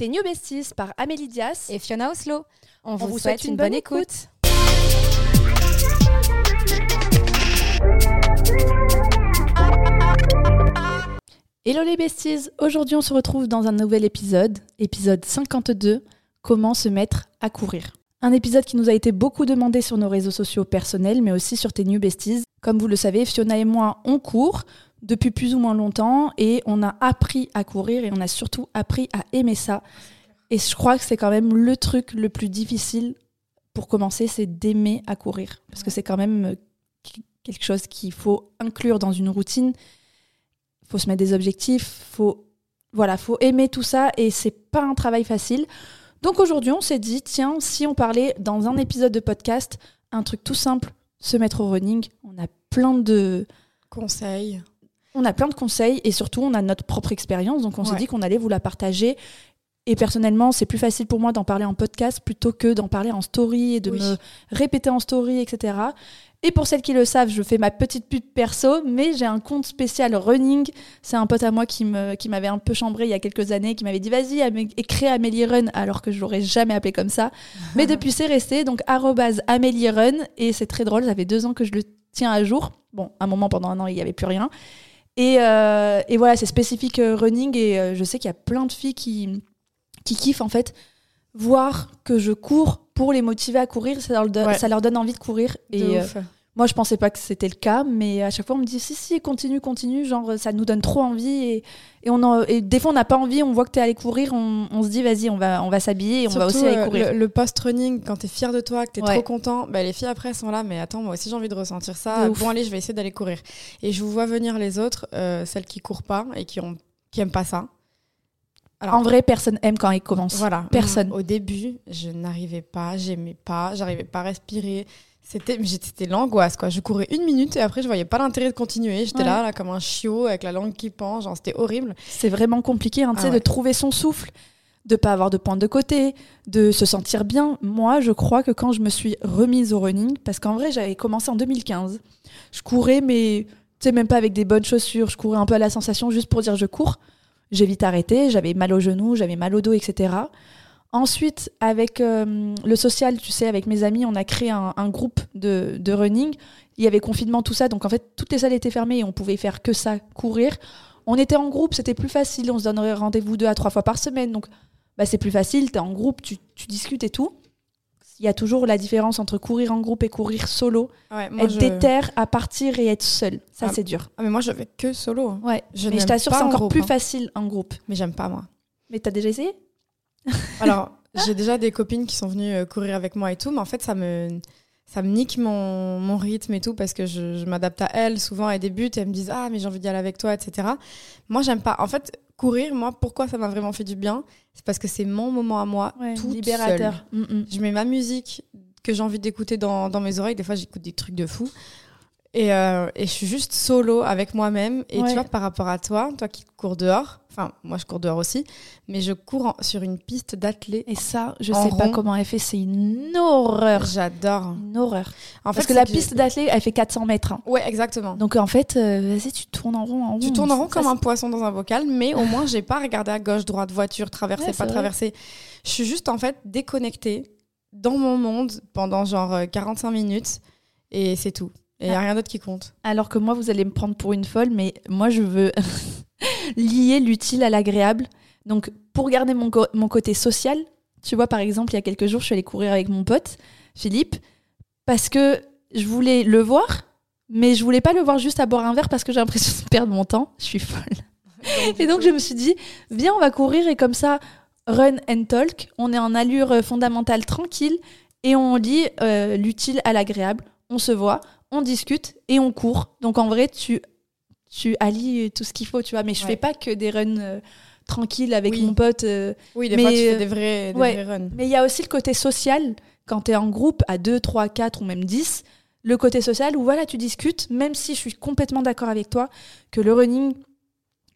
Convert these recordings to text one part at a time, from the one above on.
Tes New Besties par Amélie Dias et Fiona Oslo. On, vous, souhaite, une, bonne, écoute. Hello les besties, aujourd'hui on se retrouve dans un nouvel épisode, épisode 52, comment se mettre à courir. Un épisode qui nous a été beaucoup demandé sur nos réseaux sociaux personnels, mais aussi sur tes New Besties. Comme vous le savez, Fiona et moi, on court depuis plus ou moins longtemps et on a appris à courir et on a surtout appris à aimer ça. Et je crois que c'est quand même le truc le plus difficile pour commencer, c'est d'aimer à courir. Parce que c'est quand même euh, quelque chose qu'il faut inclure dans une routine. Il faut se mettre des objectifs, faut voilà, faut aimer tout ça et c'est pas un travail facile. Donc aujourd'hui, on s'est dit tiens, si on parlait dans un épisode de podcast un truc tout simple, se mettre au running, on a plein de conseils. On a plein de conseils et surtout on a notre propre expérience, donc on s'est dit qu'on allait vous la partager. Et personnellement, c'est plus facile pour moi d'en parler en podcast plutôt que d'en parler en story et de me répéter en story, etc. Et pour celles qui le savent, je fais ma petite pub perso, mais j'ai un compte spécial running. C'est un pote à moi qui me qui m'avait un peu chambré il y a quelques années, qui m'avait dit vas-y écris Amélie Run, alors que je l'aurais jamais appelé comme ça. mais depuis c'est resté donc Amélie Run et c'est très drôle. Ça fait deux ans que je le tiens à jour. Bon, un moment pendant un an il n'y avait plus rien. Et, euh, et voilà, c'est spécifique euh, running et euh, je sais qu'il y a plein de filles qui, qui kiffent en fait voir que je cours pour les motiver à courir, ça leur, ça leur donne envie de courir. et moi, je pensais pas que c'était le cas, mais à chaque fois, on me dit si, si, continue, continue. Genre, ça nous donne trop envie. Et, et, on et des fois, on n'a pas envie, on voit que tu es allé courir, on, on se dit vas-y, on va, on va s'habiller et on va aussi aller courir. Le, post-running, quand tu es fier de toi, que tu es trop content, bah, les filles après sont là, mais attends, moi aussi j'ai envie de ressentir ça. bon, allez, je vais essayer d'aller courir. Et je vous vois venir les autres, euh, celles qui courent pas et qui, ont, qui aiment pas ça. Alors, en vrai, personne aime quand ils commencent. Voilà. Personne. Au début, je n'arrivais pas, j'aimais pas, j'arrivais pas à respirer. C'était, c'était l'angoisse, quoi. Je courais une minute et après, je voyais pas l'intérêt de continuer. J'étais là, là, comme un chiot avec la langue qui pend. Genre, c'était horrible. C'est vraiment compliqué, hein, ah de trouver son souffle, de pas avoir de pointe de côté, de se sentir bien. Moi, je crois que quand je me suis remise au running, parce qu'en vrai, j'avais commencé en 2015. Je courais, mais tu sais, même pas avec des bonnes chaussures. Je courais un peu à la sensation juste pour dire je cours. J'ai vite arrêté. J'avais mal au genou, j'avais mal au dos, etc. Ensuite, avec euh, le social, tu sais, avec mes amis, on a créé un, groupe de, de, running. Il y avait confinement, tout ça. Donc, en fait, toutes les salles étaient fermées et on pouvait faire que ça, courir. On était en groupe, c'était plus facile. On se donnerait rendez-vous deux à trois fois par semaine. Donc, bah, c'est plus facile. Tu es en groupe, tu, tu, discutes et tout. Il y a toujours la différence entre courir en groupe et courir solo. être déter à partir et être seul. Ça, ah, c'est dur. Ah, mais moi, je vais que solo. Ouais. Je mais je t'assure, c'est encore plus hein. facile en groupe. Mais j'aime pas, moi. Mais t'as déjà essayé? Alors, j'ai déjà des copines qui sont venues euh, courir avec moi et tout, mais en fait, ça me, ça me nique mon, mon rythme et tout parce que je, je m'adapte à elles. Souvent, elles débutent et elles me disent Ah, mais j'ai envie d'y aller avec toi, etc. Moi, j'aime pas. En fait, courir, moi, pourquoi ça m'a vraiment fait du bien? C'est parce que c'est mon moment à moi, tout libérateur. Mm, mm. Je mets ma musique que j'ai envie d'écouter dans, dans mes oreilles. Des fois, j'écoute des trucs de fou. Et, euh, et, je suis juste solo avec moi-même. Et tu vois, par rapport à toi, toi qui cours dehors, enfin, moi je cours dehors aussi, mais je cours sur une piste d'athlée. Et ça, je sais pas comment elle fait, c'est une horreur. J'adore. Une horreur. En Parce que la piste d'athlée, elle fait 400 mètres. Hein. Ouais, exactement. Donc en fait, euh, vas-y, tu tournes en rond, en rond. Tu tournes en rond comme un poisson dans un bocal, mais au moins, j'ai pas regardé à gauche, droite, voiture, traverser, pas traverser. Je suis juste en fait déconnectée dans mon monde pendant genre 45 euh, minutes et c'est tout. Et il n'y a rien d'autre qui compte. Alors que moi, vous allez me prendre pour une folle, mais moi, je veux lier l'utile à l'agréable. Donc, pour garder mon, mon côté social, tu vois, par exemple, il y a quelques jours, je suis allée courir avec mon pote, Philippe, parce que je voulais le voir, mais je voulais pas le voir juste à boire un verre parce que j'ai l'impression de perdre mon temps. Je suis folle. et donc, je me suis dit, viens, on va courir et comme ça, run and talk. On est en allure fondamentale tranquille et on lit euh, l'utile à l'agréable. On se voit, on discute et on court. Donc en vrai, tu, tu allies tout ce qu'il faut, tu vois. Mais je fais pas que des runs euh, tranquilles avec mon pote. Euh, oui, des mais, fois, tu fais des vrais, runs. Mais il y a aussi le côté social, quand tu es en groupe à 2, 3, 4 ou même 10. Le côté social où voilà, tu discutes, même si je suis complètement d'accord avec toi, que le running,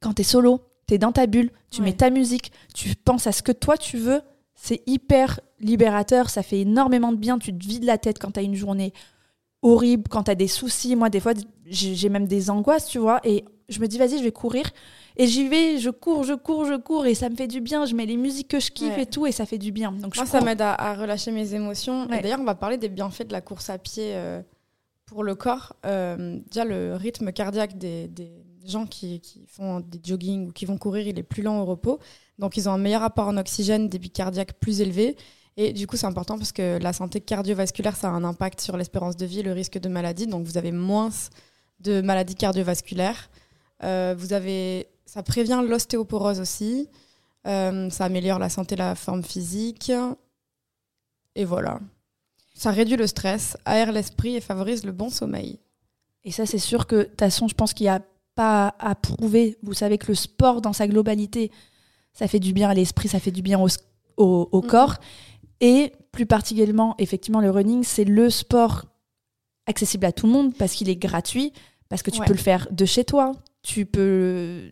quand tu es solo, tu es dans ta bulle, tu mets ta musique, tu penses à ce que toi tu veux, c'est hyper libérateur, ça fait énormément de bien, tu te vides la tête quand tu as une journée horrible, quand tu as des soucis. Moi, des fois, j'ai même des angoisses, tu vois. Et je me dis, vas-y, je vais courir. Et j'y vais, je cours, je cours, je cours, et ça me fait du bien. Je mets les musiques que je kiffe et tout, et ça fait du bien. Donc, Moi, ça m'aide à, relâcher mes émotions. D'ailleurs, on va parler des bienfaits de la course à pied euh, pour le corps. Euh, déjà, le rythme cardiaque des, des gens qui, qui, font des jogging ou qui vont courir, il est plus lent au repos. Donc, ils ont un meilleur rapport en oxygène, débit cardiaque plus élevé. Et du coup, c'est important parce que la santé cardiovasculaire, ça a un impact sur l'espérance de vie, le risque de maladie. Donc, vous avez moins de maladies cardiovasculaires. Euh, vous avez, ça prévient l'ostéoporose aussi. Euh, ça améliore la santé, la forme physique. Et voilà. Ça réduit le stress, aère l'esprit et favorise le bon sommeil. Et ça, c'est sûr que, de toute façon, je pense qu'il n'y a pas à prouver. Vous savez que le sport, dans sa globalité, ça fait du bien à l'esprit, ça fait du bien au, au, mm-hmm. corps. Et plus particulièrement, effectivement, le running, c'est le sport accessible à tout le monde parce qu'il est gratuit, parce que tu peux le faire de chez toi. Tu peux.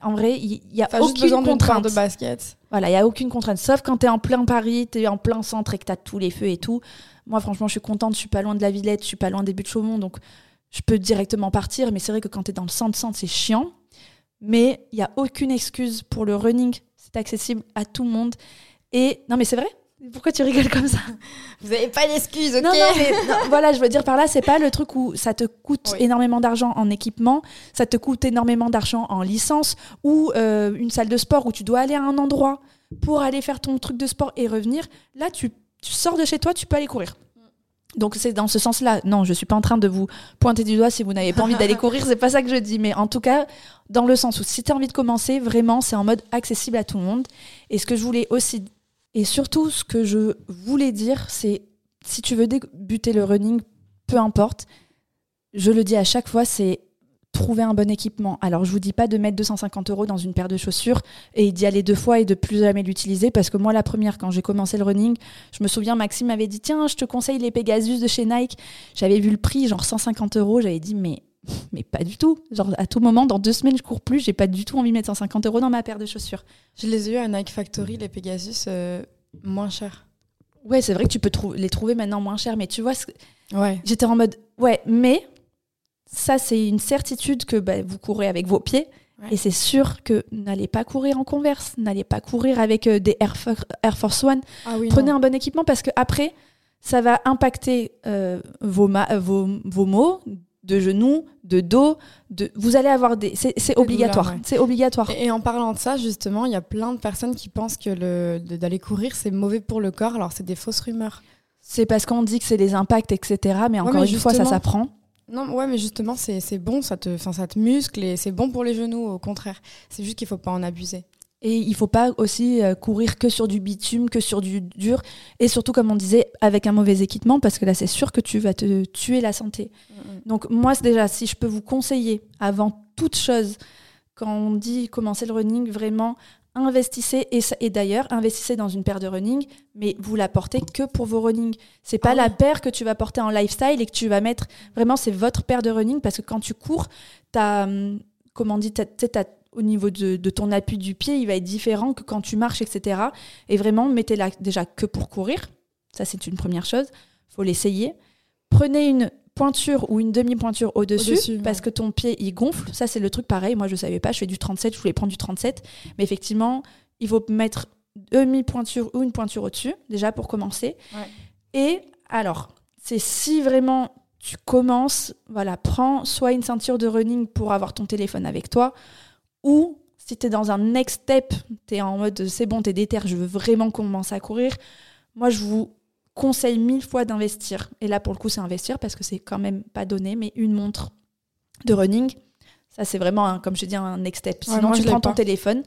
En vrai, il y, a aucune contrainte. de basket. Voilà, il y a aucune contrainte. Sauf quand tu es en plein Paris, tu es en plein centre et que tu as tous les feux et tout. Moi, franchement, je suis contente. Je suis pas loin de la Villette, je suis pas loin des buts de Chaumont. Donc, je peux directement partir. Mais c'est vrai que quand tu es dans le centre-centre, c'est chiant. Mais il y a aucune excuse pour le running. C'est accessible à tout le monde. Et non, mais c'est vrai. Pourquoi tu rigoles comme ça Vous n'avez pas d'excuses, ok Non, non, mais voilà, je veux dire par là, c'est pas le truc où ça te coûte énormément d'argent en équipement, ça te coûte énormément d'argent en licence, ou euh, une salle de sport où tu dois aller à un endroit pour aller faire ton truc de sport et revenir. Là, tu, tu sors de chez toi, tu peux aller courir. Donc c'est dans ce sens-là. Non, je suis pas en train de vous pointer du doigt si vous n'avez pas envie d'aller courir, c'est pas ça que je dis. Mais en tout cas, dans le sens où si tu as envie de commencer, vraiment, c'est en mode accessible à tout le monde. Et ce que je voulais aussi et surtout, ce que je voulais dire, c'est si tu veux débuter le running, peu importe, je le dis à chaque fois, c'est trouver un bon équipement. Alors, je vous dis pas de mettre 250 euros dans une paire de chaussures et d'y aller deux fois et de plus jamais l'utiliser parce que moi, la première, quand j'ai commencé le running, je me souviens, Maxime m'avait dit Tiens, je te conseille les Pegasus de chez Nike. J'avais vu le prix, genre 150 euros. J'avais dit Mais mais pas du tout. Genre, à tout moment, dans deux semaines, je cours plus, j'ai pas du tout envie de mettre 150 euros dans ma paire de chaussures. Je les ai eu à Nike Factory, les Pegasus, euh, moins chers. Ouais, c'est vrai que tu peux les trouver maintenant moins chers, mais tu vois, ouais. j'étais en mode, ouais, mais ça, c'est une certitude que bah, vous courez avec vos pieds. Et c'est sûr que n'allez pas courir en converse, n'allez pas courir avec euh, des Air, Force One. Ah Prenez un bon équipement parce que après, ça va impacter euh, vos, vos, vos mots, de genoux, de dos, de vous allez avoir des c'est obligatoire, c'est obligatoire. Et, en parlant de ça justement, il y a plein de personnes qui pensent que le d'aller courir c'est mauvais pour le corps. Alors c'est des fausses rumeurs. C'est parce qu'on dit que c'est des impacts etc. Mais encore une fois ça s'apprend. Non, ouais, mais justement, c'est bon, ça te, ça te muscle et c'est bon pour les genoux, au contraire. C'est juste qu'il faut pas en abuser. Et il faut pas aussi euh, courir que sur du bitume, que sur du dur, et surtout, comme on disait, avec un mauvais équipement, parce que là, c'est sûr que tu vas te tuer la santé. Donc moi, déjà, si je peux vous conseiller, avant toute chose, quand on dit commencer le running, vraiment, investissez, et, et d'ailleurs, investissez dans une paire de running, mais vous la portez que pour vos running. C'est pas ah la paire que tu vas porter en lifestyle et que tu vas mettre, vraiment, c'est votre paire de running, parce que quand tu cours, tu as, hum, comment on dit, tu as au niveau de, ton appui du pied, il va être différent que quand tu marches, etc. Et vraiment, mettez-la déjà que pour courir. Ça, c'est une première chose. faut l'essayer. Prenez une pointure ou une demi-pointure au-dessus, parce que ton pied, il gonfle. Ça, c'est le truc pareil. Moi, je savais pas. Je fais du 37. Je voulais prendre du 37. Mais effectivement, il faut mettre demi-pointure ou une pointure au-dessus, déjà pour commencer. Et alors, c'est si vraiment tu commences, voilà, prends soit une ceinture de running pour avoir ton téléphone avec toi, ou si tu es dans un next step, tu es en mode c'est bon, tu es déter, je veux vraiment commencer à courir, moi je vous conseille mille fois d'investir. Et là pour le coup c'est investir parce que c'est quand même pas donné, mais une montre de running, ça c'est vraiment, comme je dis, un next step. Sinon tu prends ton téléphone,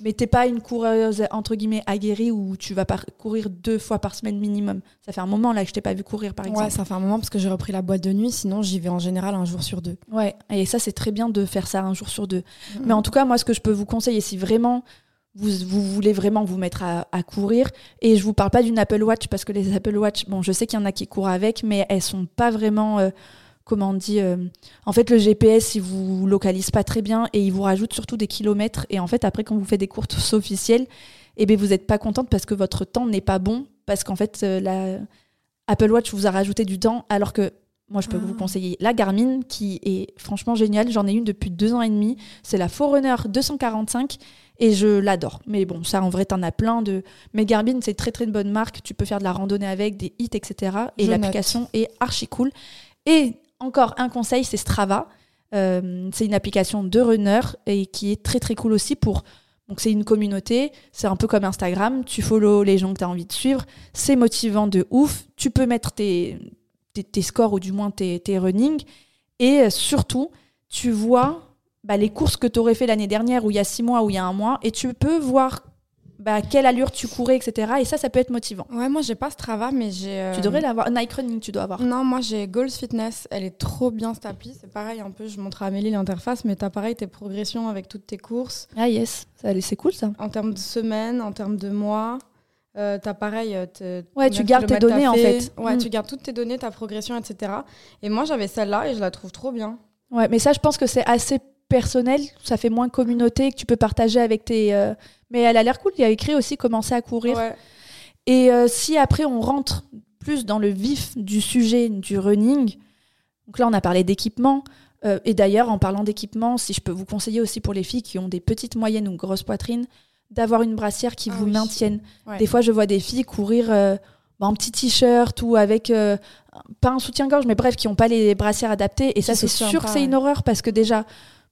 mais t'es pas une coureuse entre guillemets aguerrie où tu vas courir deux fois par semaine minimum. Ça fait un moment là que je t'ai pas vu courir par exemple. Ouais, ça fait un moment parce que j'ai repris la boîte de nuit. Sinon, j'y vais en général un jour sur deux. Ouais, et ça c'est très bien de faire ça un jour sur deux. Mais en tout cas, moi, ce que je peux vous conseiller, si vraiment vous, vous voulez vraiment vous mettre à, à, courir, et je vous parle pas d'une Apple Watch parce que les Apple Watch, bon, je sais qu'il y en a qui courent avec, mais elles sont pas vraiment euh, comment on dit euh, en fait le GPS il vous localise pas très bien et il vous rajoute surtout des kilomètres et en fait après quand vous faites des courses officielles eh bien vous n'êtes pas contente parce que votre temps n'est pas bon parce qu'en fait euh, la Apple Watch vous a rajouté du temps alors que moi, je peux Ah. vous conseiller la Garmin qui est franchement géniale. J'en ai une depuis deux ans et demi. C'est la Forerunner 245 et je l'adore. Mais bon, ça, en vrai, t'en as plein de. Mais Garmin, c'est très très bonne marque. Tu peux faire de la randonnée avec, des hits, etc. Et l'application est archi cool. Et encore un conseil, c'est Strava. Euh, c'est une application de runner et qui est très très cool aussi pour. Donc c'est une communauté, c'est un peu comme Instagram, tu follow les gens que tu as envie de suivre, c'est motivant de ouf, tu peux mettre tes, scores ou du moins tes, tes running et surtout tu vois bah, les courses que tu aurais fait l'année dernière ou il y a six mois ou il y a un mois et tu peux voir bah, quelle allure tu courais, etc. Et ça, ça peut être motivant. Ouais, moi j'ai pas Strava, mais j'ai. euh, Tu devrais l'avoir. Nike Running, tu dois avoir. Non, moi j'ai Goals Fitness, elle est trop bien cette appli. C'est pareil, un peu, je montre à Amélie l'interface, mais t'as pareil tes progressions avec toutes tes courses Ah yes, c'est cool ça. en termes de semaines, en termes de mois. Euh, t'as pareil. euh, Ouais, tu de gardes tes données, en fait. Ouais, Mm. tu gardes toutes tes données, ta progression, etc. Et moi j'avais celle-là et je la trouve trop bien. Ouais, mais ça, je pense que c'est assez personnel. Ça fait moins communauté que tu peux partager avec tes. euh, Mais elle a l'air cool. Il y a écrit aussi commencer à courir. Ouais. Et euh, si après on rentre plus dans le vif du sujet du running, donc là on a parlé d'équipement. euh, et d'ailleurs, en parlant d'équipement, si je peux vous conseiller aussi pour les filles qui ont des petites, moyennes ou grosses poitrines, d'avoir une brassière qui Ah vous oui. maintienne. Ouais. Des fois, je vois des filles courir en petit t-shirt ou avec euh, pas un soutien-gorge, mais bref, qui n'ont pas les brassières adaptées. Et ça, c'est sûr que c'est une horreur parce que déjà,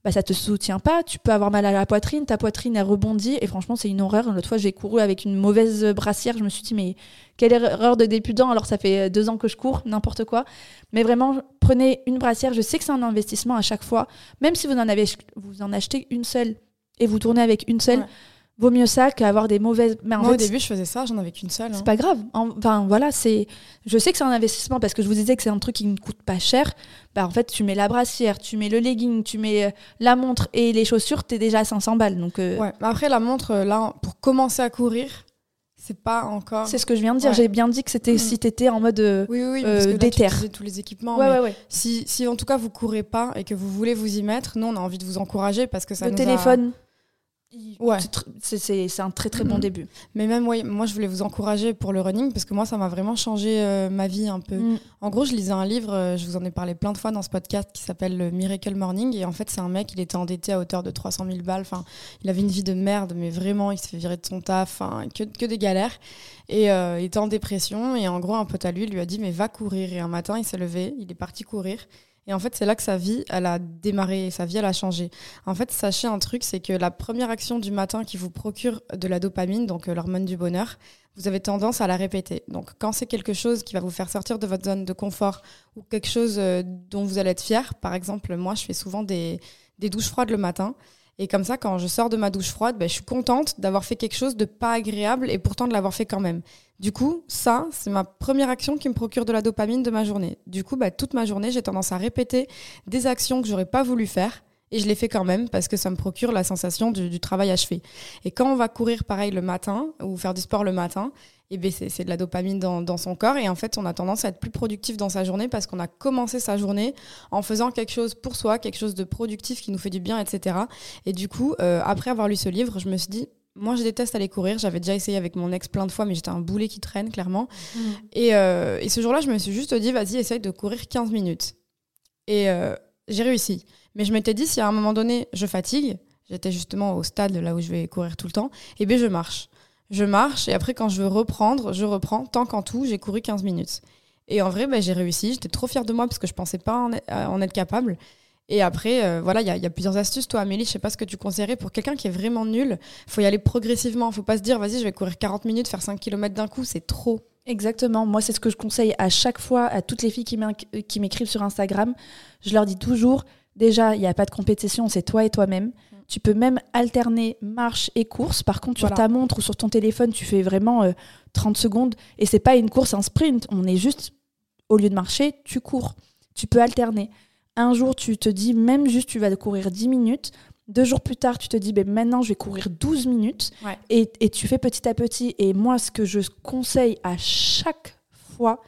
bah, ça te soutient pas. Tu peux avoir mal à la poitrine, ta poitrine elle rebondit. Et franchement, c'est une horreur. L'autre fois, j'ai couru avec une mauvaise brassière. Je me suis dit, mais quelle erreur de débutant Alors, ça fait deux ans que je cours, n'importe quoi. Mais vraiment, prenez une brassière. Je sais que c'est un investissement à chaque fois. Même si vous en, avez, vous en achetez une seule et vous tournez avec une seule. Vaut mieux ça qu'avoir des mauvaises. Mais en moi au fait, début je faisais ça, j'en avais qu'une seule. hein. c'est pas grave. En- Enfin, voilà, c'est. Je sais que c'est un investissement parce que je vous disais que c'est un truc qui ne coûte pas cher. Bah, en fait, tu mets la brassière, tu mets le legging, tu mets euh, la montre et les chaussures, t'es déjà à 500 balles. Donc, euh, Ouais. Mais après la montre euh, là pour commencer à courir, c'est pas encore. c'est ce que je viens de dire. Ouais. J'ai bien dit que c'était Mhm. si t'étais en mode. euh, Oui, oui, oui, parce que là, tu déter. utilisais tous les équipements. ouais, mais ouais, ouais. Si, si en tout cas vous courez pas et que vous voulez vous y mettre, nous on a envie de vous encourager parce que ça Le nous téléphone. Ouais. c'est un très très bon Mhm. début. Mais même ouais, moi je voulais vous encourager pour le running parce que moi ça m'a vraiment changé euh, ma vie un peu. Mm. En gros, je lisais un livre, euh, je vous en ai parlé plein de fois dans ce podcast qui s'appelle le Miracle Morning et en fait c'est un mec, il était endetté à hauteur de 300 000 balles. Enfin, il avait une vie de merde, mais vraiment il s'est fait virer de son taf, enfin que, que des galères et euh, il était en dépression et en gros un pote à lui lui a dit mais va courir et un matin il s'est levé, il est parti courir. Et en fait, c'est là que sa vie, elle a démarré, sa vie, elle a changé. En fait, sachez un truc, c'est que la première action du matin qui vous procure de la dopamine, donc euh, l'hormone du bonheur, vous avez tendance à la répéter. Donc, quand c'est quelque chose qui va vous faire sortir de votre zone de confort ou quelque chose euh, dont vous allez être fier, par exemple, moi, je fais souvent des, des douches froides le matin. Et comme ça, quand je sors de ma douche froide, ben, je suis contente d'avoir fait quelque chose de pas agréable et pourtant de l'avoir fait quand même. Du coup, ça, c'est ma première action qui me procure de la dopamine de ma journée. Du coup, bah, toute ma journée, j'ai tendance à répéter des actions que j'aurais pas voulu faire. Et je les fais quand même parce que ça me procure la sensation du, du travail achevé. Et quand on va courir pareil le matin ou faire du sport le matin, eh ben c'est de la dopamine dans, dans son corps. Et en fait, on a tendance à être plus productif dans sa journée parce qu'on a commencé sa journée en faisant quelque chose pour soi, quelque chose de productif qui nous fait du bien, etc. Et du coup, euh, après avoir lu ce livre, je me suis dit, moi, je déteste aller courir. J'avais déjà essayé avec mon ex plein de fois, mais j'étais un boulet qui traîne, clairement. Et, euh, et ce jour-là, je me suis juste dit, vas-y, essaye de courir 15 minutes. Et euh, j'ai réussi. Mais je m'étais dit, si à un moment donné, je fatigue, j'étais justement au stade là où je vais courir tout le temps, et bien je marche. Je marche, et après, quand je veux reprendre, je reprends. Tant qu'en tout, j'ai couru 15 minutes. Et en vrai, ben, j'ai réussi. J'étais trop fière de moi parce que je pensais pas en être, capable. Et après, euh, voilà, il y, a- il plusieurs astuces. Toi, Amélie, je sais pas ce que tu conseillerais pour quelqu'un qui est vraiment nul. faut y aller progressivement. faut pas se dire, vas-y, je vais courir 40 minutes, faire 5 km d'un coup. C'est trop. Exactement. Moi, c'est ce que je conseille à chaque fois à toutes les filles qui euh, qui m'écrivent sur Instagram. Je leur dis toujours, déjà, il n'y a pas de compétition, c'est toi et toi-même. Tu peux même alterner marche et course. Par contre, sur ta montre ou sur ton téléphone, tu fais vraiment euh, 30 secondes. Et c'est pas une course, un sprint. On est juste, au lieu de marcher, tu cours. Tu peux alterner. Un jour, tu te dis, même juste, tu vas courir 10 minutes. Deux jours plus tard, tu te dis, ben, maintenant, je vais courir 12 minutes. Ouais. Et, et tu fais petit à petit. Et moi, ce que je conseille à chaque fois,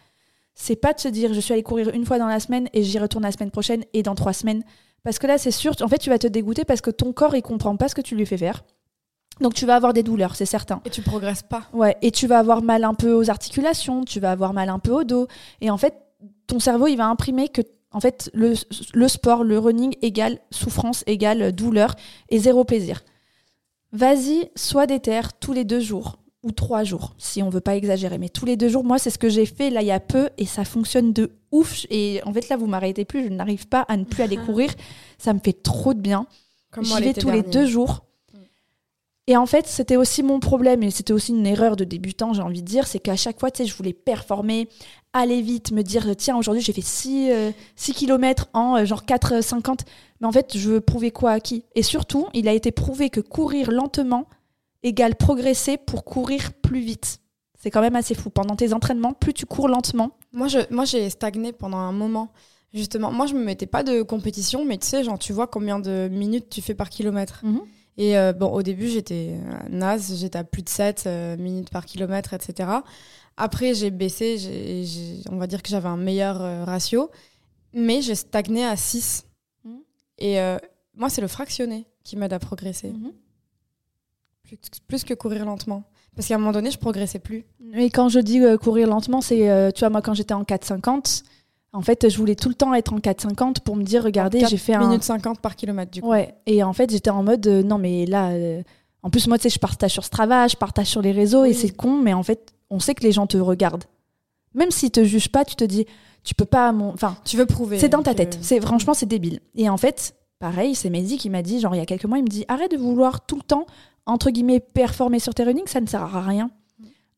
c'est pas de se dire je suis allée courir une fois dans la semaine et j'y retourne la semaine prochaine et dans trois semaines. Parce que là, c'est sûr, en fait, tu vas te dégoûter parce que ton corps, il comprend pas ce que tu lui fais faire. Donc, tu vas avoir des douleurs, c'est certain. Et tu progresses pas. Ouais, et tu vas avoir mal un peu aux articulations, tu vas avoir mal un peu au dos. Et en fait, ton cerveau, il va imprimer que en fait, le, le sport, le running égale souffrance, égale douleur et zéro plaisir. Vas-y, sois déter tous les deux jours ou trois jours, si on veut pas exagérer. Mais tous les deux jours, moi, c'est ce que j'ai fait là il y a peu et ça fonctionne de ouf. Et en fait, là, vous m'arrêtez plus, je n'arrive pas à ne plus aller courir. Ça me fait trop de bien. J'y vais tous les deux jours. Et en fait, c'était aussi mon problème, et c'était aussi une erreur de débutant, j'ai envie de dire, c'est qu'à chaque fois, tu sais, je voulais performer, aller vite, me dire, tiens, aujourd'hui, j'ai fait 6, 6 km en euh, genre 4,50. Mais en fait, je veux prouver quoi à qui? Et surtout, il a été prouvé que courir lentement égale progresser pour courir plus vite. C'est quand même assez fou. Pendant tes entraînements, plus tu cours lentement. Moi, je, moi j'ai stagné pendant un moment. Justement, moi, je me mettais pas de compétition, mais tu sais, genre, tu vois combien de minutes tu fais par kilomètre. Mhm. Et euh, bon, au début, j'étais euh, naze, j'étais à plus de 7 euh, minutes par kilomètre, etc. Après, j'ai baissé, j'ai- on va dire que j'avais un meilleur ratio, mais j'ai stagné à 6. Mhm. Et moi, c'est le fractionné qui m'aide à progresser, Mhm. Plus, plus que courir lentement. Parce qu'à un moment donné, je progressais plus. Et quand je dis euh, courir lentement, c'est, euh, tu vois, moi, quand j'étais en 4,50, en fait, je voulais tout le temps être en 4,50 pour me dire, regardez, 4 j'ai fait un. minutes 50 par kilomètre, du coup. Ouais, et en fait, j'étais en mode, euh, non, mais là, en plus, moi, tu sais, je partage sur Strava, je partage sur les réseaux, et c'est con, mais en fait, on sait que les gens te regardent. Même s'ils te jugent pas, tu te dis, tu peux pas. mon- Enfin, Tu veux prouver. c'est dans ta que- tête. C'est franchement, c'est débile. Et en fait, pareil, c'est Mehdi qui m'a dit, genre il y a quelques mois, il me dit arrête de vouloir tout le temps entre guillemets performer sur tes running, ça ne sert à rien.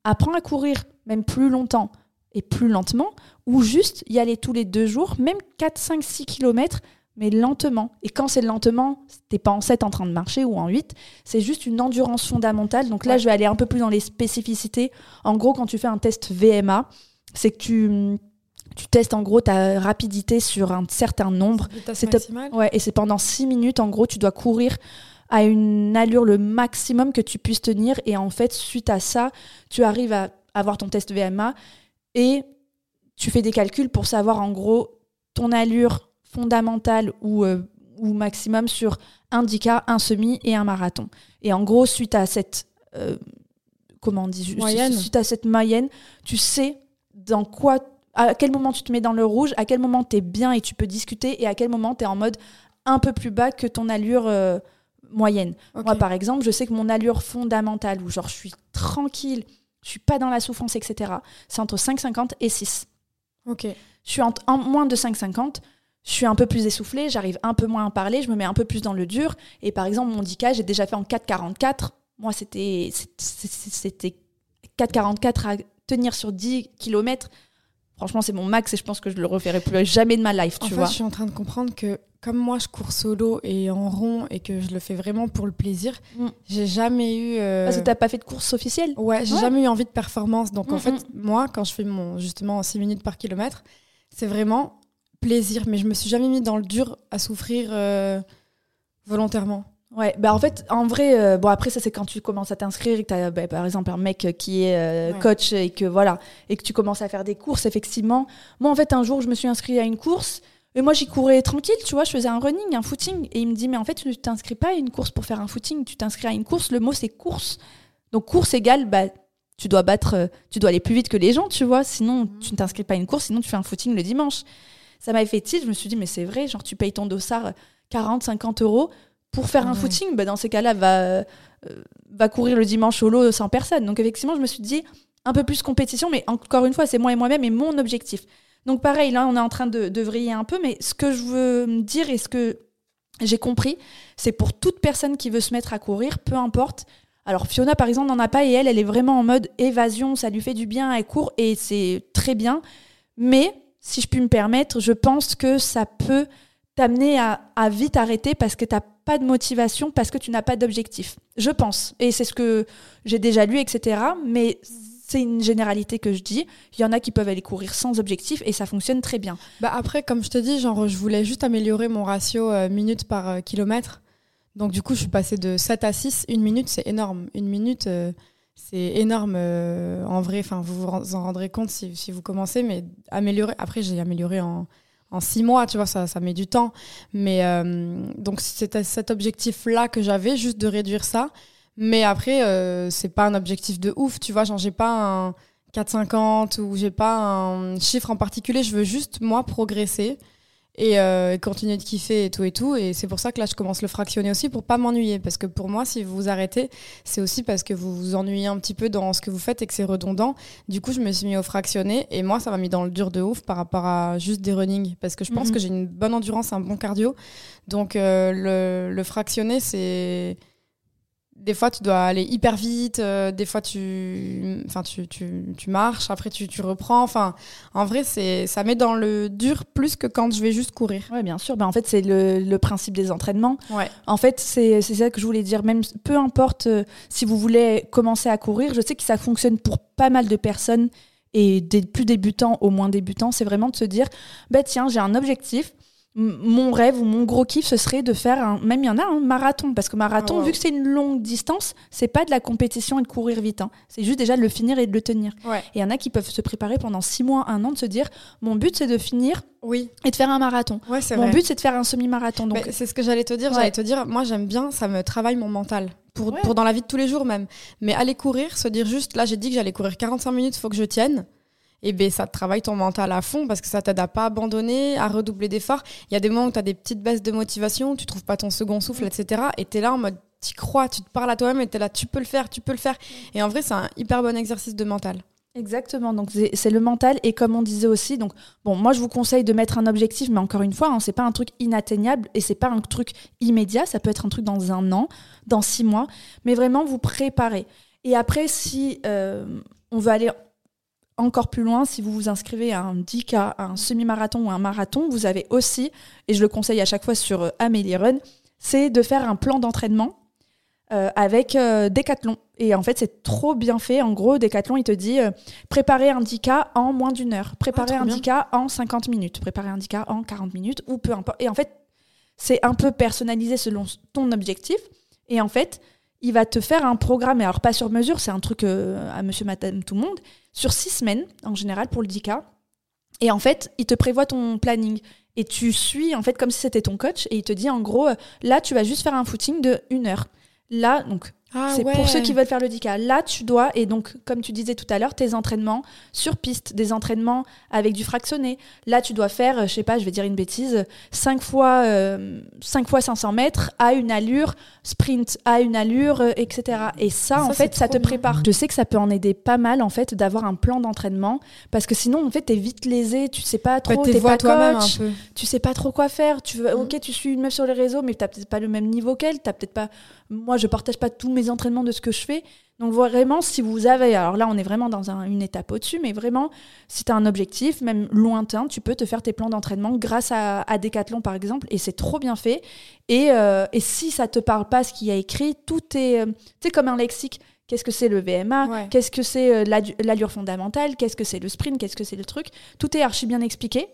Apprends à courir même plus longtemps et plus lentement, ou juste y aller tous les deux jours, même 4, 5, 6 km, mais lentement. Et quand c'est lentement, t'es pas en 7 en train de marcher ou en 8, c'est juste une endurance fondamentale. Donc là, Ouais. je vais aller un peu plus dans les spécificités. En gros, quand tu fais un test VMA, c'est que tu, tu testes en gros ta rapidité sur un certain nombre. C'est. Ouais, et c'est pendant 6 minutes, en gros, tu dois courir à une allure le maximum que tu puisses tenir. Et en fait, suite à ça, tu arrives à avoir ton test VMA et tu fais des calculs pour savoir en gros ton allure fondamentale ou, euh, ou maximum sur un 10K, un semi et un marathon. Et en gros, suite à cette. euh, comment on dit Moyenne. Suite à cette moyenne, tu sais dans quoi. À quel moment tu te mets dans le rouge, à quel moment tu es bien et tu peux discuter, et à quel moment tu es en mode un peu plus bas que ton allure euh, moyenne. Moi, par exemple, je sais que mon allure fondamentale, où genre je suis tranquille, je suis pas dans la souffrance, etc., c'est entre 5,50 et 6. Ok. Je suis en, en moins de 5,50, je suis un peu plus essoufflée, j'arrive un peu moins à parler, je me mets un peu plus dans le dur. Et par exemple, mon 10K, j'ai déjà fait en 4,44. Moi, c'était c'était- c'était 4,44 à tenir sur 10 km. Franchement, c'est mon max et je pense que je le referai plus jamais de ma life, En fait, je suis en train de comprendre que comme moi, je cours solo et en rond et que je le fais vraiment pour le plaisir, Mm. j'ai jamais eu. euh, Parce que t'as pas fait de course officielle? Ouais, j'ai Ouais. jamais eu envie de performance. Donc en Mm, fait, moi, quand je fais mon justement 6 minutes par kilomètre, c'est vraiment plaisir. Mais je me suis jamais mis dans le dur à souffrir euh, volontairement. Ouais, bah en fait, en vrai, euh, bon après ça c'est quand tu commences à t'inscrire et que t'as bah, par exemple un mec qui est euh, Ouais. coach et que voilà et que tu commences à faire des courses effectivement. Moi en fait un jour je me suis inscrite à une course et moi j'y courais tranquille, tu vois, je faisais un running, un footing et il me dit mais en fait tu t'inscris pas à une course pour faire un footing, tu t'inscris à une course, le mot c'est course. Donc course égale bah tu dois battre euh, tu dois aller plus vite que les gens, tu vois, sinon tu ne t'inscris pas à une course, sinon tu fais un footing le dimanche. Ça m'avait fait tilt, je me suis dit mais c'est vrai, genre tu payes ton dossard 40 50 euros pour faire un Ouais. footing, bah, dans ces cas-là, va, euh, va courir le dimanche au lot sans personne. Donc effectivement, je me suis dit un peu plus compétition, mais encore une fois, c'est moi et moi-même et mon objectif. Donc pareil, là, on est en train de, de vriller un peu, mais ce que je veux dire et ce que j'ai compris, c'est pour toute personne qui veut se mettre à courir, peu importe. Alors Fiona, par exemple, n'en a pas et elle, elle est vraiment en mode évasion, ça lui fait du bien, elle court et c'est très bien. Mais si je puis me permettre, je pense que ça peut t'amener à, à vite arrêter parce que t'as pas de motivation, parce que tu n'as pas d'objectif. Je pense. Et c'est ce que j'ai déjà lu, etc. Mais c'est une généralité que je dis. Il y en a qui peuvent aller courir sans objectif et ça fonctionne très bien. Bah après, comme je te dis, genre, je voulais juste améliorer mon ratio euh, minutes par euh, kilomètre. Donc du coup, je suis passée de 7 à 6. Une minute, c'est énorme. Une minute, euh, c'est énorme euh, en vrai. Enfin, vous vous en rendrez compte si, si vous commencez. Mais améliorer. Après, j'ai amélioré en, en 6 mois, tu vois, ça, ça met du temps. Mais euh, donc c'était cet objectif-là que j'avais, juste de réduire ça. Mais après, euh, c'est pas un objectif de ouf, tu vois. Genre, j'ai pas un 4,50 ou j'ai pas un chiffre en particulier. Je veux juste, moi, progresser et euh, continuer de kiffer et tout et tout. Et c'est pour ça que là, je commence le fractionner aussi pour pas m'ennuyer. Parce que pour moi, si vous vous arrêtez, c'est aussi parce que vous vous ennuyez un petit peu dans ce que vous faites et que c'est redondant. Du coup, je me suis mis au fractionner et moi, ça m'a mis dans le dur de ouf par rapport à juste des running. Parce que je pense Mhm. que j'ai une bonne endurance, un bon cardio. Donc, euh, le, le fractionner, c'est. Des fois, tu dois aller hyper vite. euh, des fois, tu, enfin, tu, tu, tu marches. Après, tu, tu reprends. Enfin, en vrai, c'est, ça met dans le dur plus que quand je vais juste courir. Ouais, bien sûr. Ben, en fait, c'est le, le principe des entraînements. Ouais. En fait, c'est c'est ça que je voulais dire. Même peu importe euh, si vous voulez commencer à courir, je sais que ça fonctionne pour pas mal de personnes et des plus débutants au moins débutants. C'est vraiment de se dire, bah tiens, j'ai un objectif. Mon rêve ou mon gros kiff, ce serait de faire un. Même il y en a un marathon. Parce que marathon, Ah, wow. vu que c'est une longue distance, c'est pas de la compétition et de courir vite. hein. C'est juste déjà de le finir et de le tenir. Ouais. Et il y en a qui peuvent se préparer pendant six mois, un an, de se dire mon but c'est de finir Oui. et de faire un marathon. Ouais, Mon vrai. but c'est de faire un semi-marathon. Donc c'est ce que j'allais te dire. Ouais. J'allais te dire, moi, j'aime bien, ça me travaille mon mental. Pour, pour dans la vie de tous les jours même. Mais aller courir, se dire juste, là, j'ai dit que j'allais courir 45 minutes, faut que je tienne. Et ben ça travaille ton mental à fond parce que ça t'aide à pas abandonner, à redoubler d'efforts. Il y a des moments où tu as des petites baisses de motivation, tu trouves pas ton second souffle, etc. Et tu es là en mode, tu crois, tu te parles à toi-même et tu es là, tu peux le faire, tu peux le faire. Et en vrai, c'est un hyper bon exercice de mental. Exactement, donc c'est c'est le mental et comme on disait aussi, donc bon, moi je vous conseille de mettre un objectif, mais encore une fois, hein, c'est pas un truc inatteignable et c'est pas un truc immédiat, ça peut être un truc dans un an, dans six mois, mais vraiment vous préparez. Et après, si euh, on veut aller encore plus loin, si vous vous inscrivez à un 10K, à un semi-marathon ou un marathon, vous avez aussi, et je le conseille à chaque fois sur euh, Amélie Run, c'est de faire un plan d'entraînement euh, avec euh, Decathlon. Et en fait, c'est trop bien fait. En gros, Decathlon, il te dit euh, préparer un 10K en moins d'une heure, préparer Ah, un bien. 10K en 50 minutes, préparer un 10K en 40 minutes, ou peu importe. Et en fait, c'est un peu personnalisé selon ton objectif. Et en fait, il va te faire un programme, et alors pas sur mesure, c'est un truc à monsieur, madame, tout le monde, sur six semaines en général pour le 10K. Et en fait, il te prévoit ton planning. Et tu suis, en fait, comme si c'était ton coach, et il te dit, en gros, euh, là, tu vas juste faire un footing de une heure. Là, donc, Ah c'est pour ceux qui veulent faire le 10K. Là, tu dois, et donc, comme tu disais tout à l'heure, tes entraînements sur piste, des entraînements avec du fractionné. Là, tu dois faire, euh, je sais pas, je vais dire une bêtise, 5 fois, euh, 5 fois 500 mètres à une allure, sprint à une allure, euh, etc. Et ça, Ça, en fait, ça te bien. prépare. Je sais que ça peut en aider pas mal, en fait, d'avoir un plan d'entraînement, parce que sinon, en fait, t'es vite lésé, tu sais pas trop, Ouais, t'es pas coach tu sais pas trop quoi faire. Tu veux, Mhm. ok, tu suis une meuf sur les réseaux, mais t'as peut-être pas le même niveau qu'elle. T'as peut-être pas. Moi, je partage pas tous mes entraînements de ce que je fais. Donc vraiment, si vous avez, alors là, on est vraiment dans un- une étape au-dessus, mais vraiment, si tu as un objectif, même lointain, tu peux te faire tes plans d'entraînement grâce à, à Decathlon, par exemple, et c'est trop bien fait. Et, euh, et si ça te parle pas, ce qu'il y a écrit, tout est, euh, tu sais, comme un lexique. Qu'est-ce que c'est le VMA Ouais. Qu'est-ce que c'est euh, l'allure fondamentale? Qu'est-ce que c'est le sprint? Qu'est-ce que c'est le truc? Tout est archi bien expliqué.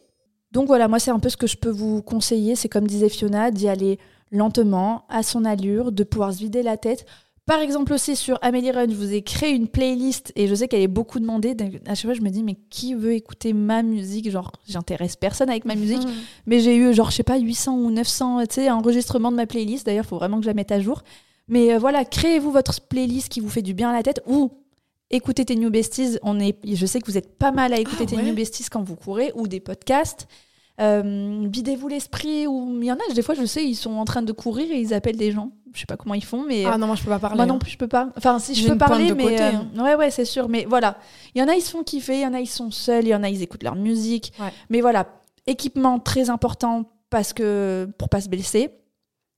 Donc voilà, moi c'est un peu ce que je peux vous conseiller, c'est comme disait Fiona, d'y aller lentement, à son allure, de pouvoir se vider la tête. Par exemple aussi sur Amélie Run, je vous ai créé une playlist et je sais qu'elle est beaucoup demandée. À chaque fois, je me dis, mais qui veut écouter ma musique? Genre, j'intéresse personne avec ma musique. Mhm. Mais j'ai eu, genre, je sais pas, 800 ou 900 tu sais, enregistrements de ma playlist. D'ailleurs, il faut vraiment que je la mette à jour. Mais euh, voilà, créez-vous votre playlist qui vous fait du bien à la tête ou écoutez tes New Besties. On est, je sais que vous êtes pas mal à écouter Ah tes ouais New Besties quand vous courez ou des podcasts. Euh, Videz-vous l'esprit ou il y en a, des fois, je sais, ils sont en train de courir et ils appellent des gens. Je sais pas comment ils font, mais Ah non, moi je peux pas parler. moi non hein. plus, je peux pas. Enfin, si je peux parler, de mais côté, euh, hein. ouais, ouais, c'est sûr. Mais voilà, il y en a, ils se font kiffer, il y en a, ils sont seuls, il y en a, ils écoutent leur musique. Ouais. Mais voilà, équipement très important parce que pour pas se blesser.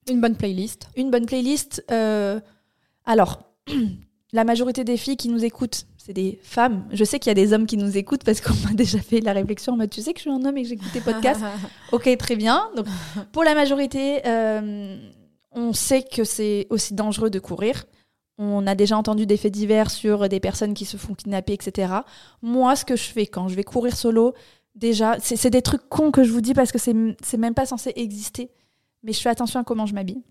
Une bonne playlist. Une bonne playlist. euh, alors, la majorité des filles qui nous écoutent, c'est des femmes. Je sais qu'il y a des hommes qui nous écoutent parce qu'on m'a déjà fait la réflexion en mode tu sais que je suis un homme et que j'écoute tes podcasts? Ok, très bien. Donc, pour la majorité, euh, on sait que c'est aussi dangereux de courir. On a déjà entendu des faits divers sur des personnes qui se font kidnapper, etc. Moi, ce que je fais quand je vais courir solo, déjà, c'est des trucs cons que je vous dis parce que c'est c'est même pas censé exister. Mais je fais attention à comment je m'habille.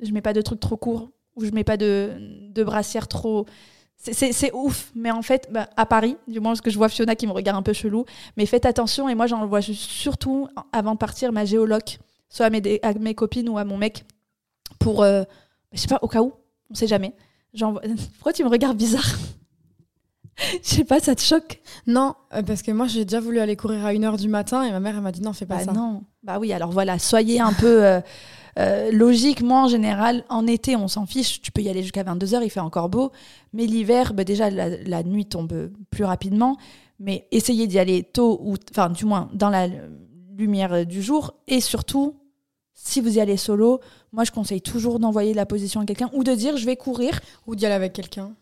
Je mets pas de trucs trop courts ou je mets pas de, de brassière trop. C'est- ouf, mais en fait, bah, à Paris, du moins parce que je vois Fiona qui me regarde un peu chelou, mais faites attention et moi j'envoie surtout avant de partir ma géoloc, soit à mes, à mes copines ou à mon mec, pour, euh, je sais pas, au cas où, on sait jamais. Pourquoi tu me regardes bizarre? Je sais pas, ça te choque? Non, euh, parce que moi j'ai déjà voulu aller courir à 1h du matin et ma mère elle m'a dit non, fais pas bah ça. non. Bah oui, alors voilà, soyez un peu euh, euh, logique. Moi, en général, en été, on s'en fiche. Tu peux y aller jusqu'à 22h, il fait encore beau. Mais l'hiver, bah, déjà, la, la nuit tombe plus rapidement. Mais essayez d'y aller tôt, ou enfin, du moins, dans la lumière du jour. Et surtout, si vous y allez solo, moi, je conseille toujours d'envoyer la position à quelqu'un ou de dire je vais courir. Ou d'y aller avec quelqu'un.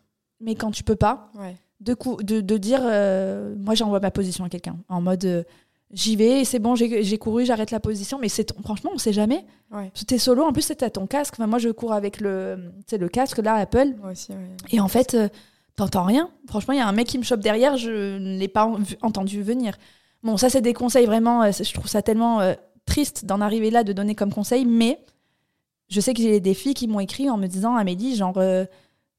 Mais quand tu peux pas, Ouais. de, de, de dire euh, moi j'envoie ma position à quelqu'un en mode euh, j'y vais c'est bon j'ai couru j'arrête la position. Mais c'est franchement on sait jamais. Ouais. t'es solo en plus c'est à ton casque. Enfin, moi je cours avec le le casque là Apple. Moi aussi, ouais. et en fait euh, t'entends rien. Franchement il y a un mec qui me chope derrière je ne l'ai pas entendu venir. Bon ça c'est des conseils vraiment euh, je trouve ça tellement euh, triste d'en arriver là de donner comme conseil. Mais je sais que j'ai des filles qui m'ont écrit en me disant Amélie genre euh,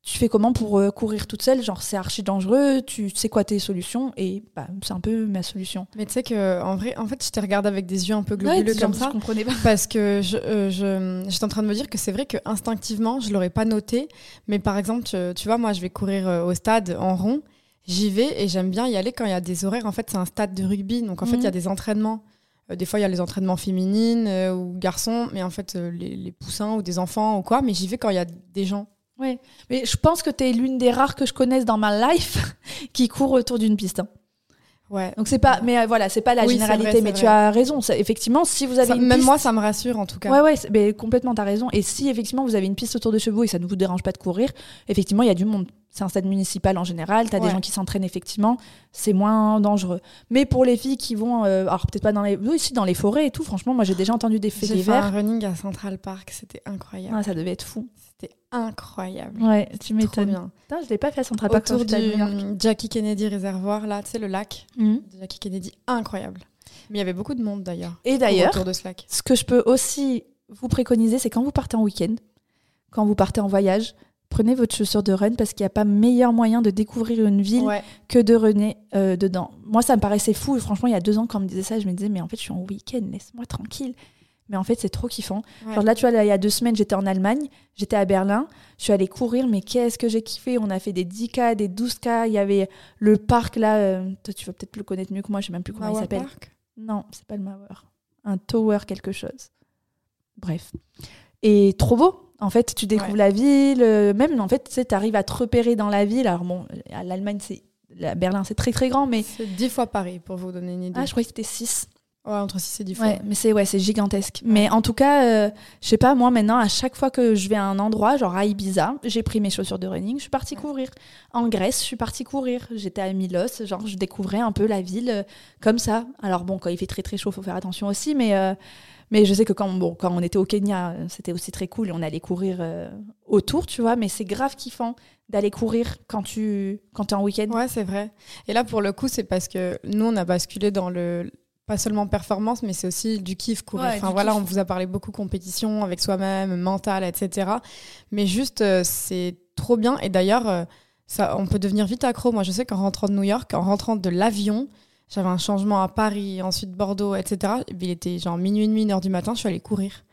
tu fais comment pour euh, courir toute seule? Genre, c'est archi dangereux, tu sais quoi tes solutions? Et bah, c'est un peu ma solution. Mais tu sais que en vrai, en fait, je te regarde avec des yeux un peu globuleux comme ça. Je comprenais pas. Parce que je, euh, je, j'étais en train de me dire que c'est vrai que instinctivement, je l'aurais pas noté. Mais par exemple, tu, tu vois, moi, je vais courir euh, au stade en rond. J'y vais et j'aime bien y aller quand il y a des horaires. En fait, c'est un stade de rugby. Donc, en fait, il y a Mhm. des entraînements. Euh, des fois, il y a les entraînements féminines euh, ou garçons. Mais en fait, euh, les, les poussins ou des enfants ou quoi. Mais j'y vais quand il y a des gens. Ouais. Mais je pense que tu es l'une des rares que je connaisse dans ma life qui court autour d'une piste. hein. Ouais. Donc c'est pas, mais euh, voilà, c'est pas la Oui, généralité. vrai, mais tu as raison. ça- effectivement, si vous avez Ça- une même piste- moi, ça me rassure en tout cas. Ouais, ouais, mais complètement, t'as raison. Et si effectivement vous avez une piste autour de chez vous et ça ne vous dérange pas de courir, effectivement, il y a du monde. C'est un stade municipal en général, t'as des Ouais. gens qui s'entraînent effectivement, c'est moins dangereux. Mais pour les filles qui vont, euh, alors peut-être pas dans les, oui, si dans les forêts et tout, franchement, moi j'ai déjà entendu des faits J'ai fait un divers. running à Central Park. C'était incroyable. Ah, ça devait être fou. C'était incroyable. Ouais, tu m'étonnes. bien. Putain, je l'ai pas fait à Central Park Autour du Jackie Kennedy Réservoir, là, tu sais, le lac Mhm. de Jackie Kennedy, incroyable. Mais il y avait beaucoup de monde d'ailleurs. Et d'ailleurs, autour de ce lac. ce que je peux aussi vous préconiser, c'est quand vous partez en week-end, quand vous partez en voyage, prenez votre chaussure de run parce qu'il n'y a pas meilleur moyen de découvrir une ville Ouais. que de runner euh, dedans. Moi, ça me paraissait fou. Franchement, il y a deux ans, quand on me disait ça, je me disais, mais en fait, je suis en week-end, laisse-moi tranquille. Mais en fait, c'est trop kiffant. Ouais. Genre là, tu vois, là, il y a deux semaines, j'étais en Allemagne, j'étais à Berlin, je suis allée courir, mais qu'est-ce que j'ai kiffé. On a fait des 10K, des 12K, il y avait le parc là, euh, toi, tu vas peut-être le connaître mieux que moi, je sais même plus comment il s'appelle. Non, c'est pas le Mauer. Un tower quelque chose. Bref. Et trop beau. En fait, tu découvres Ouais. la ville. euh, même, en fait, tu arrives à te repérer dans la ville. Alors, bon, à l'Allemagne, c'est. la- Berlin, c'est très très grand, mais. C'est 10 fois Paris, pour vous donner une idée. Ah, je croyais que c'était 6. Ouais, entre 6 et 10 fois. Ouais, mais c'est ouais, c'est gigantesque. Mais en tout cas, euh, je sais pas, moi maintenant, à chaque fois que je vais à un endroit, genre à Ibiza, j'ai pris mes chaussures de running, je suis partie courir. En Grèce, je suis partie courir. J'étais à Milos, genre je découvrais un peu la ville euh, comme ça. Alors bon, quand il fait très très chaud, faut faire attention aussi, mais euh, mais je sais que quand bon, quand on était au Kenya, c'était aussi très cool et on allait courir euh, autour, tu vois. Mais c'est grave kiffant d'aller courir quand tu quand es en week-end. Ouais, c'est vrai. Et là, pour le coup, c'est parce que nous, on a basculé dans le. Pas seulement performance, mais c'est aussi du kiff courir. Ouais, enfin voilà, kiff. on vous a parlé beaucoup compétition avec soi-même, mental, etc. Mais juste, euh, c'est trop bien. Et d'ailleurs, euh, ça, on peut devenir vite accro. Moi, je sais qu'en rentrant de New York, en rentrant de l'avion, j'avais un changement à Paris, ensuite Bordeaux, etc. Il était genre minuit et demi, une heure du matin, je suis allée courir.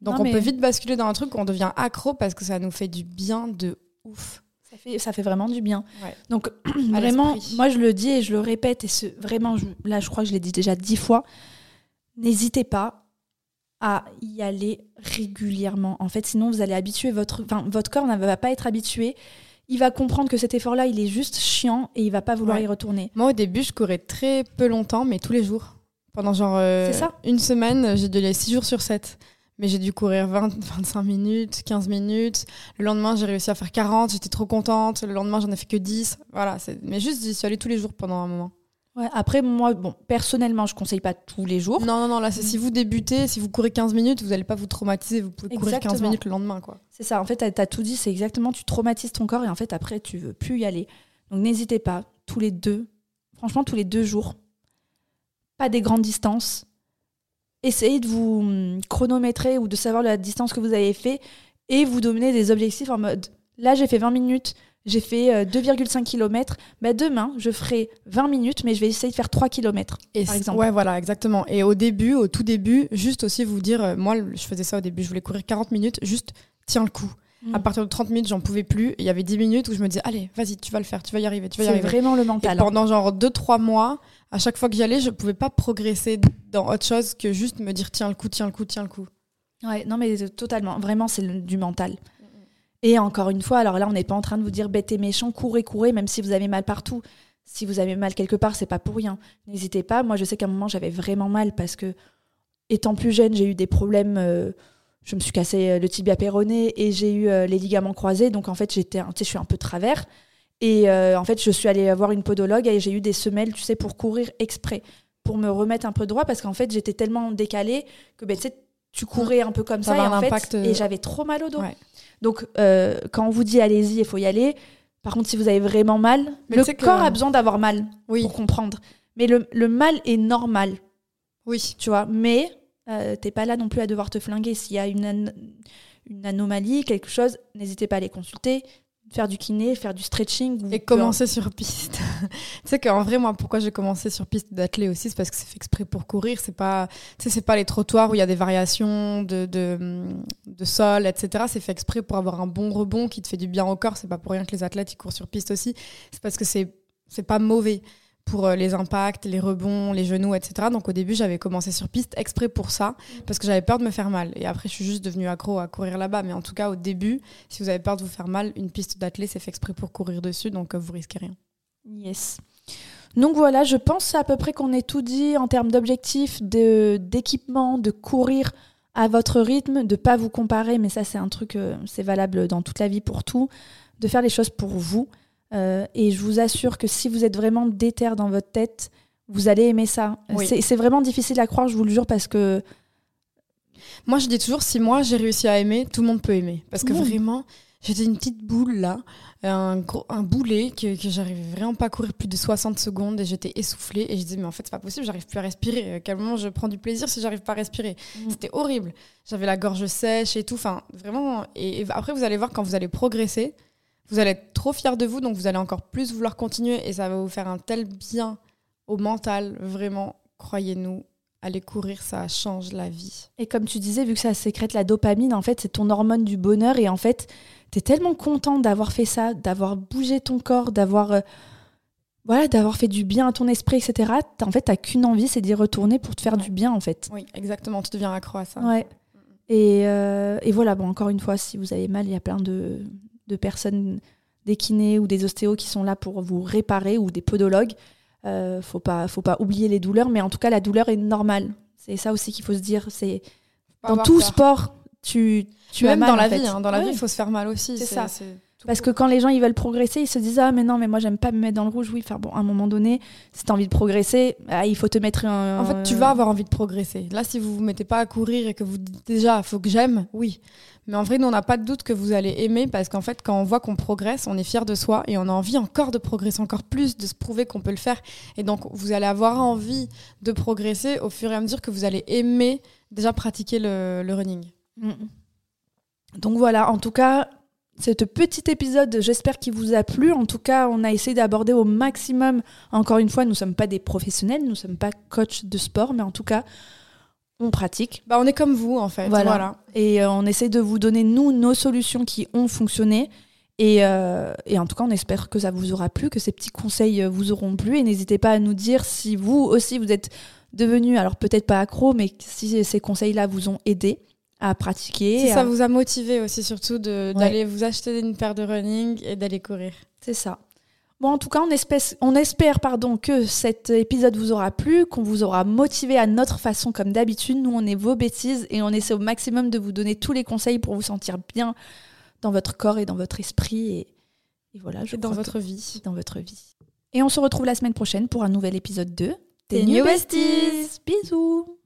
Donc Non, on mais- peut vite basculer dans un truc où on devient accro parce que ça nous fait du bien de ouf. Ça fait, ça fait vraiment du bien. Ouais. Donc, vraiment, moi, je le dis et je le répète, et ce, vraiment, je- là, je crois que je l'ai dit déjà dix fois, n'hésitez pas à y aller régulièrement. En fait, sinon, vous allez habituer votre... Votre corps ne va pas être habitué. Il va comprendre que cet effort-là, il est juste chiant et il va pas vouloir Ouais. y retourner. Moi, au début, je courais très peu longtemps, mais tous les jours. Pendant genre euh, ça. une semaine, j'ai dû aller 6 jours sur 7. Mais j'ai dû courir 20, 25 minutes, 15 minutes. Le lendemain, j'ai réussi à faire 40, j'étais trop contente. Le lendemain, j'en ai fait que 10. Voilà, mais juste, j'y suis allée tous les jours pendant un moment. Ouais, après, moi, bon, personnellement, je conseille pas tous les jours. Non, non, non, là, c'est si vous débutez, si vous courez 15 minutes, vous n'allez pas vous traumatiser, vous pouvez courir 15 Exactement. minutes le lendemain, quoi. C'est ça, en fait, t'as as tout dit, c'est exactement, tu traumatises ton corps et en fait, après, tu veux plus y aller. Donc, n'hésitez pas, tous les deux, franchement, tous les deux jours, pas des grandes distances. Essayez de vous hum, chronométrer ou de savoir la distance que vous avez fait et vous donner des objectifs en mode là, j'ai fait 20 minutes, j'ai fait euh, 2,5 km. Bah, demain, je ferai 20 minutes, mais je vais essayer de faire 3 km. Et Par exemple. Ouais, voilà, exactement. Et au début, au tout début, juste aussi vous dire, euh, moi, je faisais ça au début, je voulais courir 40 minutes, juste tiens le coup. Mm. À partir de 30 minutes, j'en pouvais plus. Il y avait 10 minutes où je me disais, allez, vas-y, tu vas le faire, tu vas y arriver, tu vas y arriver. C'est vraiment le mental. Et hein. pendant genre 2-3 mois, à chaque fois que j'y allais, je pouvais pas progresser dans autre chose que juste me dire, tiens le coup, tiens le coup, tiens le coup. Ouais, non, mais totalement. Vraiment, c'est du mental. Et encore une fois, alors là, on n'est pas en train de vous dire bête et méchant, courez, courez, même si vous avez mal partout. Si vous avez mal quelque part, c'est pas pour rien. N'hésitez pas. Moi, je sais qu'à un moment, j'avais vraiment mal parce que, étant plus jeune, j'ai eu des problèmes. Euh, je me suis cassé euh, le tibia péroné et j'ai eu euh, les ligaments croisés. Donc, en fait, j'étais, je suis un peu travers. Et en fait, je suis allée voir une podologue et j'ai eu des semelles, tu sais, pour courir exprès, pour me remettre un peu droit parce qu'en fait, j'étais tellement décalée que, ben, tu sais, tu courais un peu comme ça, et en fait, et j'avais trop mal au dos. Donc, euh, quand on vous dit allez-y, il faut y aller. Par contre, si vous avez vraiment mal, le corps a besoin d'avoir mal pour comprendre. Mais le, le, mal est normal. Oui. Tu vois, mais euh, t'es pas là non plus à devoir te flinguer. S'il y a une, une anomalie, quelque chose, n'hésitez pas à les consulter faire du kiné, faire du stretching. Et commencer sur piste. tu sais qu'en vrai, moi, pourquoi j'ai commencé sur piste d'athlée aussi, c'est parce que c'est fait exprès pour courir. C'est pas, c'est pas les trottoirs où il y a des variations de, de, de sol, etc. C'est fait exprès pour avoir un bon rebond qui te fait du bien au corps. C'est pas pour rien que les athlètes ils courent sur piste aussi. C'est parce que c'est, c'est pas mauvais pour euh, les impacts, les rebonds, les genoux, etc. Donc au début, j'avais commencé sur piste exprès pour ça, parce que j'avais peur de me faire mal. Et après, je suis juste devenue accro à courir là-bas. Mais en tout cas, au début, si vous avez peur de vous faire mal, une piste d'athlète, c'est fait exprès pour courir dessus, donc euh, vous risquez rien. Yes. Donc voilà, je pense à peu près qu'on ait tout dit en termes d'objectifs, d'équipement, de, courir à votre rythme, de pas vous comparer, mais ça c'est un truc, euh, c'est valable dans toute la vie pour tout, de faire les choses pour vous. Euh, et je vous assure que si vous êtes vraiment déter dans votre tête, vous allez aimer ça. C'est vraiment difficile à croire, je vous le jure, parce que. Moi, je dis toujours, si moi j'ai réussi à aimer, tout le monde peut aimer. Parce que vraiment, j'étais une petite boule là, un, gros, un boulet que, que j'arrivais vraiment pas à courir plus de 60 secondes et j'étais essoufflée. Et je disais, mais en fait, c'est pas possible, j'arrive plus à respirer. À quel moment je prends du plaisir si j'arrive pas à respirer mm. C'était horrible. J'avais la gorge sèche et tout. Enfin, vraiment. et après, vous allez voir quand vous allez progresser vous allez être trop fier de vous, donc vous allez encore plus vouloir continuer et ça va vous faire un tel bien au mental, vraiment, croyez-nous. Aller courir, ça change la vie. Et comme tu disais, vu que ça sécrète la dopamine, en fait, c'est ton hormone du bonheur. Et en fait, tu es tellement content d'avoir fait ça, d'avoir bougé ton corps, d'avoir euh, voilà, d'avoir fait du bien à ton esprit, etc. En fait, t'as qu'une envie, c'est d'y retourner pour te faire du bien, en fait. Oui, exactement. Tu deviens accro à ça. Ouais. Et, euh, et, voilà, bon, encore une fois, si vous avez mal, il y a plein de, de personnes, des kinés ou des ostéos qui sont là pour vous réparer ou des podologues. Euh, faut pas, faut pas oublier les douleurs, mais en tout cas, la douleur est normale. C'est ça aussi qu'il faut se dire. C'est dans tout sport, tu, tu Même as mal, dans la vie, hein. dans la vie, il faut se faire mal aussi. C'est ça. Parce que quand les gens ils veulent progresser, ils se disent ah mais non mais moi j'aime pas me mettre dans le rouge. Oui, faire bon à un moment donné, si t'as envie de progresser, ah, il faut te mettre un. En fait, tu vas avoir envie de progresser. Là, si vous vous mettez pas à courir et que vous dites déjà faut que j'aime, oui. Mais en vrai, nous, on n'a pas de doute que vous allez aimer parce qu'en fait, quand on voit qu'on progresse, on est fier de soi et on a envie encore de progresser, encore plus, de se prouver qu'on peut le faire. Et donc, vous allez avoir envie de progresser au fur et à mesure que vous allez aimer déjà pratiquer le, running. Mm. Donc voilà, en tout cas, ce petit épisode, j'espère qu'il vous a plu. En tout cas, on a essayé d'aborder au maximum. Encore une fois, nous ne sommes pas des professionnels, nous ne sommes pas coachs de sport, mais en tout cas, on pratique. Bah, on est comme vous, en fait. Voilà. Et euh, on essaie de vous donner, nous, nos solutions qui ont fonctionné. Et, euh, et, en tout cas, on espère que ça vous aura plu, que ces petits conseils euh, vous auront plu. Et n'hésitez pas à nous dire si vous aussi, vous êtes devenu, alors peut-être pas accro, mais si ces conseils-là vous ont aidé à pratiquer. Si ça vous a motivé aussi, surtout d'aller vous acheter une paire de running et d'aller courir. C'est ça. Bon, en tout cas, on, on espère pardon, que cet épisode vous aura plu, qu'on vous aura motivé à notre façon comme d'habitude. Nous, on est vos bêtises et on essaie au maximum de vous donner tous les conseils pour vous sentir bien dans votre corps et dans votre esprit. Et, voilà, je dans votre vie. Dans votre vie. Et on se retrouve la semaine prochaine pour un nouvel épisode 2 des New Besties. Bisous